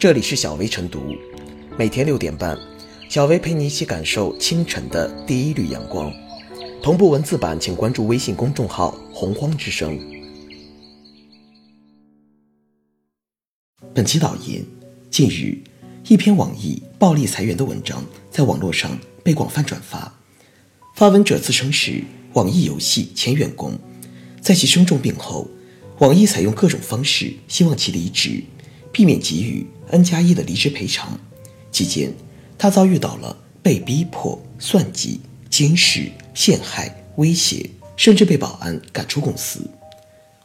这里是小薇晨读，每天六点半，小薇陪你一起感受清晨的第一缕阳光。同步文字版，请关注微信公众号“洪荒之声”。本期导言：近日，一篇网易暴力裁员的文章在网络上被广泛转发。发文者自称是网易游戏前员工，在其生重病后，网易采用各种方式希望其离职，避免给予 N 加一的离职赔偿。期间，他遭遇到了被逼迫、算计、监视、陷害、威胁，甚至被保安赶出公司。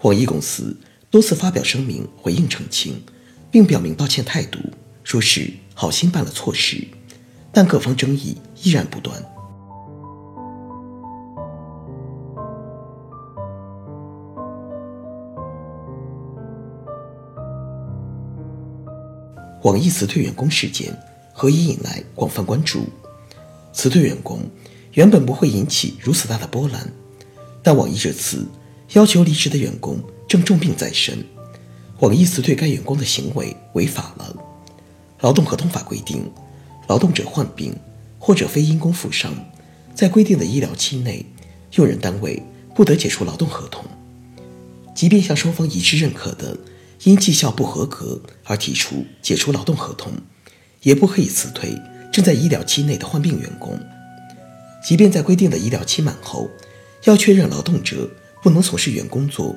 网易公司多次发表声明回应澄清，并表明道歉态度，说是好心办了错事，但各方争议依然不断。网易辞退员工事件何以引来广泛关注？辞退员工原本不会引起如此大的波澜，但网易这次要求离职的员工正重病在身，网易辞退该员工的行为违法了。劳动合同法规定，劳动者患病或者非因公负伤，在规定的医疗期内，用人单位不得解除劳动合同，即便向双方一致认可的。因绩效不合格而提出解除劳动合同，也不可以辞退正在医疗期内的患病员工。即便在规定的医疗期满后，要确认劳动者不能从事原工作，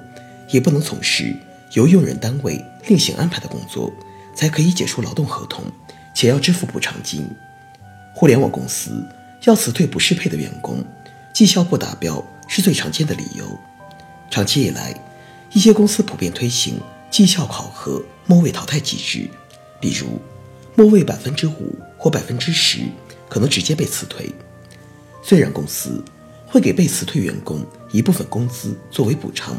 也不能从事由用人单位另行安排的工作，才可以解除劳动合同，且要支付补偿金。互联网公司要辞退不适配的员工，绩效不达标是最常见的理由。长期以来，一些公司普遍推行。绩效考核末位淘汰机制，比如末位百分之五或百分之十，可能直接被辞退。虽然公司会给被辞退员工一部分工资作为补偿，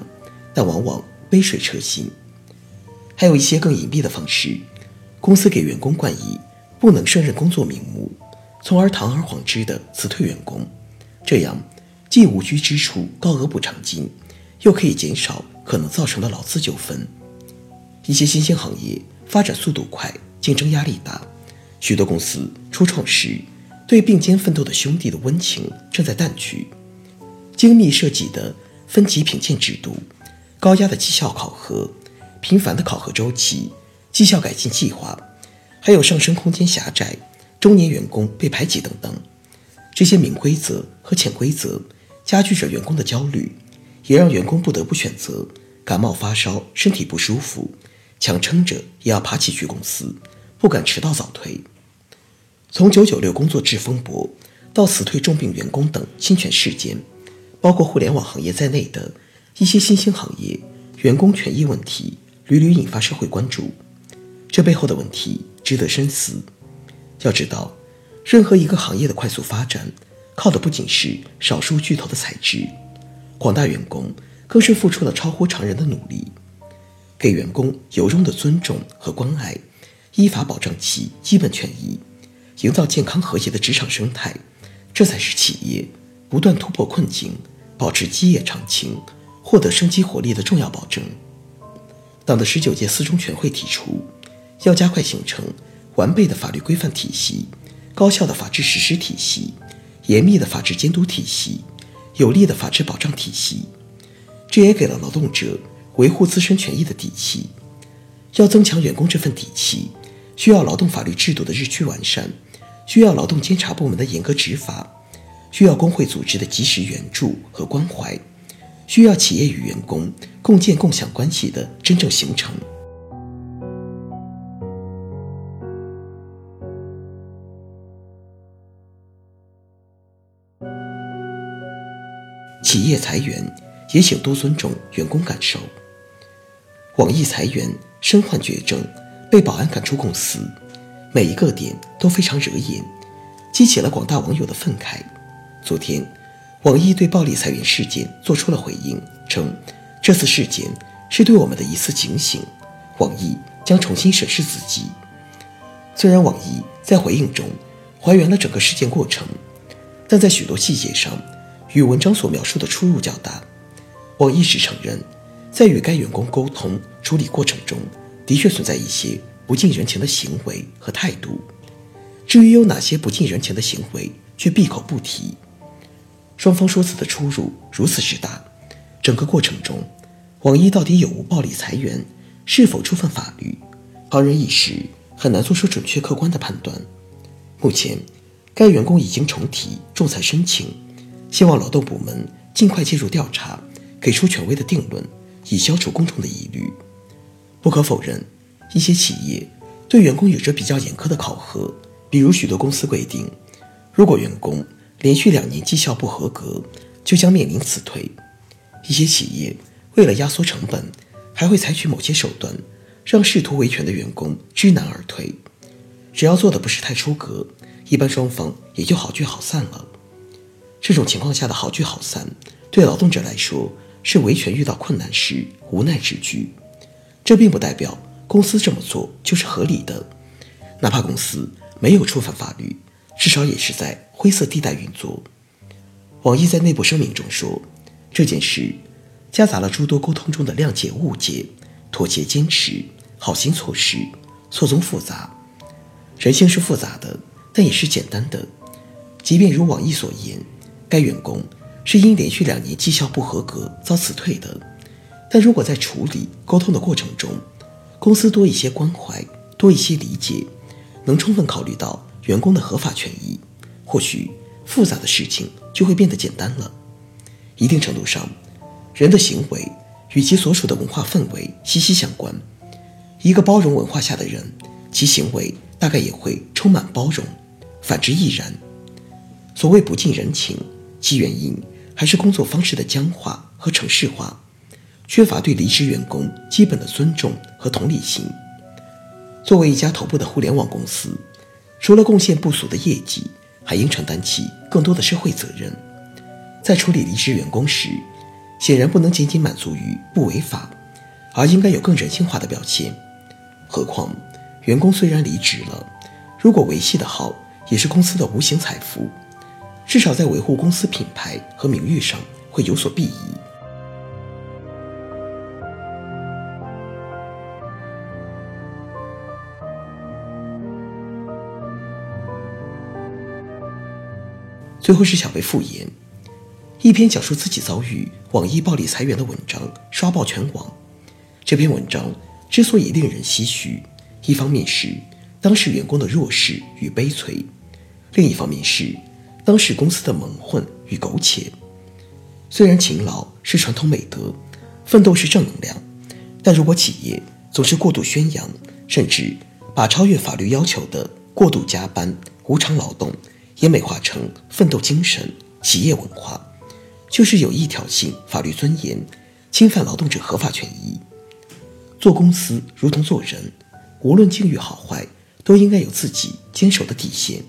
但往往杯水车薪。还有一些更隐蔽的方式，公司给员工冠以不能胜任工作名目，从而堂而皇之的辞退员工。这样既无需支出高额补偿金，又可以减少可能造成的劳资纠纷。一些新兴行业发展速度快，竞争压力大，许多公司初创时对并肩奋斗的兄弟的温情正在淡去。精密设计的分级品鉴制度、高压的绩效考核、频繁的考核周期、绩效改进计划，还有上升空间狭窄、中年员工被排挤等等，这些明规则和潜规则加剧着员工的焦虑，也让员工不得不选择感冒发烧、身体不舒服。强撑着也要爬起去公司，不敢迟到早退。从九九六工作制风波到辞退重病员工等侵权事件，包括互联网行业在内的一些新兴行业员工权益问题屡屡引发社会关注。这背后的问题值得深思。要知道，任何一个行业的快速发展，靠的不仅是少数巨头的才智，广大员工更是付出了超乎常人的努力。给员工由衷的尊重和关爱，依法保障其基本权益，营造健康和谐的职场生态，这才是企业不断突破困境、保持基业长青、获得生机活力的重要保证。党的十九届四中全会提出，要加快形成完备的法律规范体系、高效的法治实施体系、严密的法治监督体系、有力的法治保障体系，这也给了劳动者。维护自身权益的底气，要增强员工这份底气，需要劳动法律制度的日趋完善，需要劳动监察部门的严格执法，需要工会组织的及时援助和关怀，需要企业与员工共建共享关系的真正形成。企业裁员也请多尊重员工感受。网易裁员，身患绝症，被保安赶出公司，每一个点都非常惹眼，激起了广大网友的愤慨。昨天，网易对暴力裁员事件做出了回应，称这次事件是对我们的一次警醒，网易将重新审视自己。虽然网易在回应中还原了整个事件过程，但在许多细节上与文章所描述的出入较大。网易只承认。在与该员工沟通处理过程中，的确存在一些不近人情的行为和态度。至于有哪些不近人情的行为，却闭口不提。双方说辞的出入如此之大，整个过程中，网易到底有无暴力裁员，是否触犯法律，旁人一时很难做出准确客观的判断。目前，该员工已经重提仲裁申请，希望劳动部门尽快介入调查，给出权威的定论，以消除公众的疑虑。不可否认，一些企业对员工有着比较严苛的考核。比如，许多公司规定，如果员工连续两年绩效不合格，就将面临辞退。一些企业为了压缩成本，还会采取某些手段，让试图维权的员工知难而退。只要做的不是太出格，一般双方也就好聚好散了。这种情况下的好聚好散，对劳动者来说是维权遇到困难时无奈之举。这并不代表公司这么做就是合理的，哪怕公司。没有触犯法律，至少也是在灰色地带运作。网易在内部声明中说，这件事夹杂了诸多沟通中的谅解、误解、妥协、坚持、好心错失，错综复杂。人性是复杂的，但也是简单的。即便如网易所言，该员工是因连续两年绩效不合格遭辞退的，但如果在处理沟通的过程中，公司多一些关怀，多一些理解。能充分考虑到员工的合法权益，或许复杂的事情就会变得简单了。一定程度上，人的行为与其所处的文化氛围息息相关。一个包容文化下的人，其行为大概也会充满包容；反之亦然。所谓不近人情，其原因还是工作方式的僵化和程式化，缺乏对离职员工基本的尊重和同理心。作为一家头部的互联网公司，除了贡献不俗的业绩，还应承担起更多的社会责任。在处理离职员工时，显然不能仅仅满足于不违法，而应该有更人性化的表现。何况，员工虽然离职了，如果维系的好，也是公司的无形财富，至少在维护公司品牌和名誉上会有所裨益。最后是小贝复言，一篇讲述自己遭遇网易暴力裁员的文章刷爆全网。这篇文章之所以令人唏嘘，一方面是当事员工的弱势与悲催，另一方面是当事公司的蒙混与苟且。虽然勤劳是传统美德，奋斗是正能量，但如果企业总是过度宣扬，甚至把超越法律要求的过度加班、无偿劳动，也美化成奋斗精神、企业文化，就是有意挑衅法律尊严，侵犯劳动者合法权益。做公司如同做人，无论境遇好坏，都应该有自己坚守的底线。